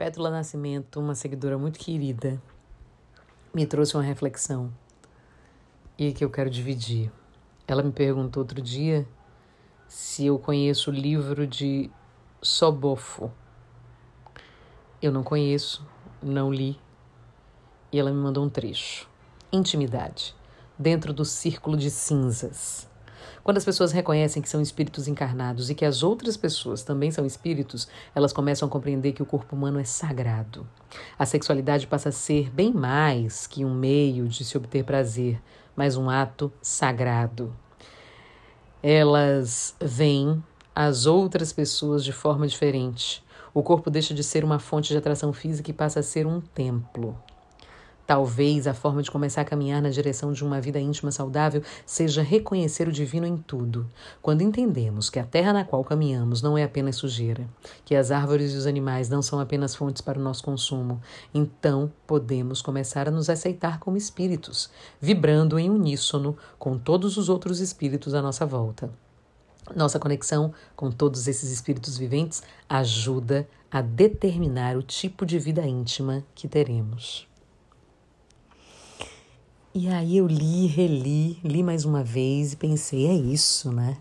Pétula Nascimento, uma seguidora muito querida, me trouxe uma reflexão e que eu quero dividir. Ela me perguntou outro dia se eu conheço o livro de Sobofo. Eu não conheço, não li. E ela me mandou um trecho. Intimidade, dentro do círculo de cinzas. Quando as pessoas reconhecem que são espíritos encarnados e que as outras pessoas também são espíritos, elas começam a compreender que o corpo humano é sagrado. A sexualidade passa a ser bem mais que um meio de se obter prazer, mas um ato sagrado. Elas veem as outras pessoas de forma diferente. O corpo deixa de ser uma fonte de atração física e passa a ser um templo. Talvez a forma de começar a caminhar na direção de uma vida íntima saudável seja reconhecer o divino em tudo. Quando entendemos que a terra na qual caminhamos não é apenas sujeira, que as árvores e os animais não são apenas fontes para o nosso consumo, então podemos começar a nos aceitar como espíritos, vibrando em uníssono com todos os outros espíritos à nossa volta. Nossa conexão com todos esses espíritos viventes ajuda a determinar o tipo de vida íntima que teremos. E aí eu li, reli, li mais uma vez e pensei, é isso, né?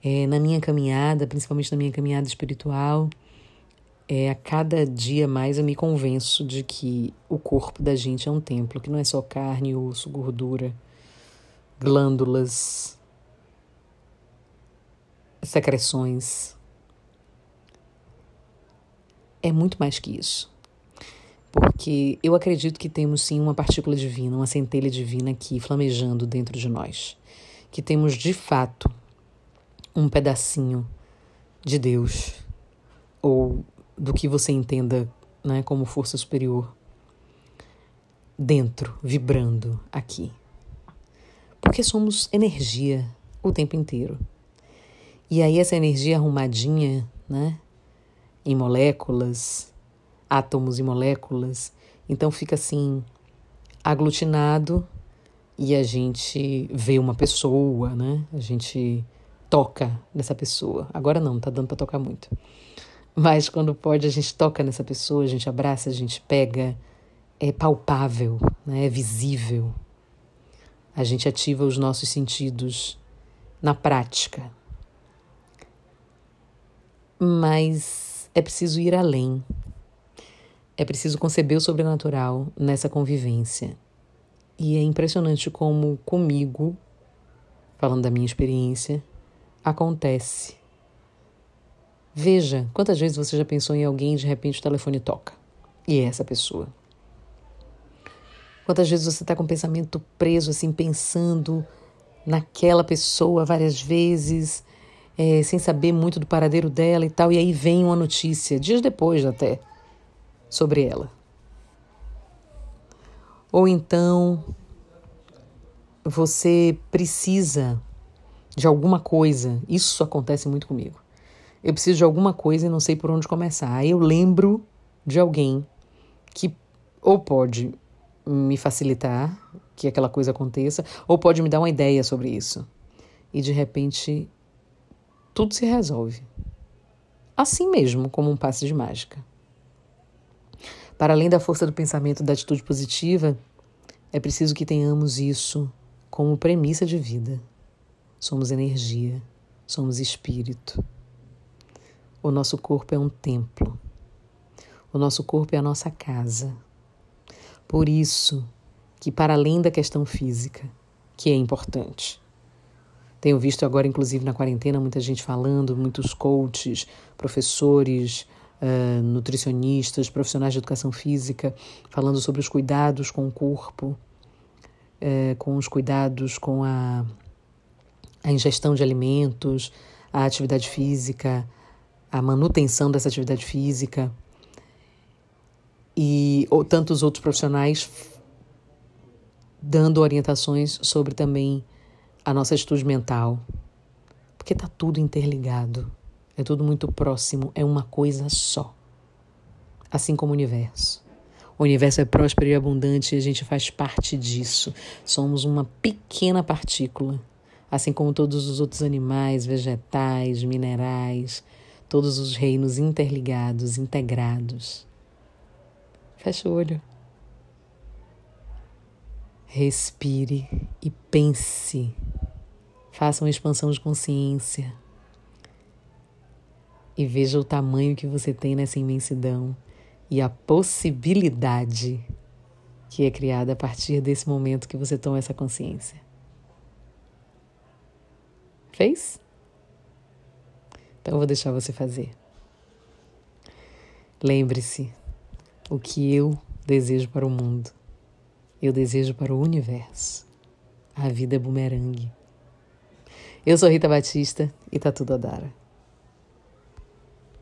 É, na minha caminhada, principalmente na minha caminhada espiritual, é, a cada dia mais eu me convenço de que o corpo da gente é um templo, que não é só carne, osso, gordura, glândulas, secreções. É muito mais que isso porque eu acredito que temos sim uma partícula divina, uma centelha divina aqui flamejando dentro de nós, que temos de fato um pedacinho de Deus ou do que você entenda, né, como força superior dentro, vibrando aqui. Porque somos energia o tempo inteiro. E aí essa energia arrumadinha, né, em moléculas, átomos e moléculas. Então fica assim aglutinado e a gente vê uma pessoa, né? A gente toca nessa pessoa. Agora não, tá dando para tocar muito. Mas quando pode, a gente toca nessa pessoa, a gente abraça, a gente pega, é palpável, né? é visível. A gente ativa os nossos sentidos na prática. Mas é preciso ir além. É preciso conceber o sobrenatural nessa convivência. E é impressionante como comigo, falando da minha experiência, acontece. Veja quantas vezes você já pensou em alguém e de repente o telefone toca. E é essa pessoa. Quantas vezes você está com o pensamento preso, assim, pensando naquela pessoa várias vezes, é, sem saber muito do paradeiro dela e tal, e aí vem uma notícia, dias depois até sobre ela. Ou então você precisa de alguma coisa, isso acontece muito comigo. Eu preciso de alguma coisa e não sei por onde começar. Aí eu lembro de alguém que ou pode me facilitar que aquela coisa aconteça, ou pode me dar uma ideia sobre isso. E de repente tudo se resolve. Assim mesmo, como um passe de mágica. Para além da força do pensamento da atitude positiva, é preciso que tenhamos isso como premissa de vida. Somos energia, somos espírito. O nosso corpo é um templo. O nosso corpo é a nossa casa. Por isso que, para além da questão física, que é importante, tenho visto agora, inclusive na quarentena, muita gente falando, muitos coaches, professores, uh, nutricionistas, profissionais de educação física, falando sobre os cuidados com o corpo, uh, com os cuidados com a, a ingestão de alimentos, a atividade física, a manutenção dessa atividade física e ou, tantos outros profissionais dando orientações sobre também a nossa atitude mental, porque está tudo interligado. É tudo muito próximo, é uma coisa só. Assim como o universo. O universo é próspero e abundante e a gente faz parte disso. Somos uma pequena partícula, assim como todos os outros animais, vegetais, minerais. todos os reinos interligados, integrados. Feche o olho. Respire e pense. Faça uma expansão de consciência. E veja o tamanho que você tem nessa imensidão e a possibilidade que é criada a partir desse momento que você toma essa consciência. Fez? Então eu vou deixar você fazer. Lembre-se, o que eu desejo para o mundo, eu desejo para o universo. A vida é bumerangue. Eu sou Rita Batista e tá tudo a dar.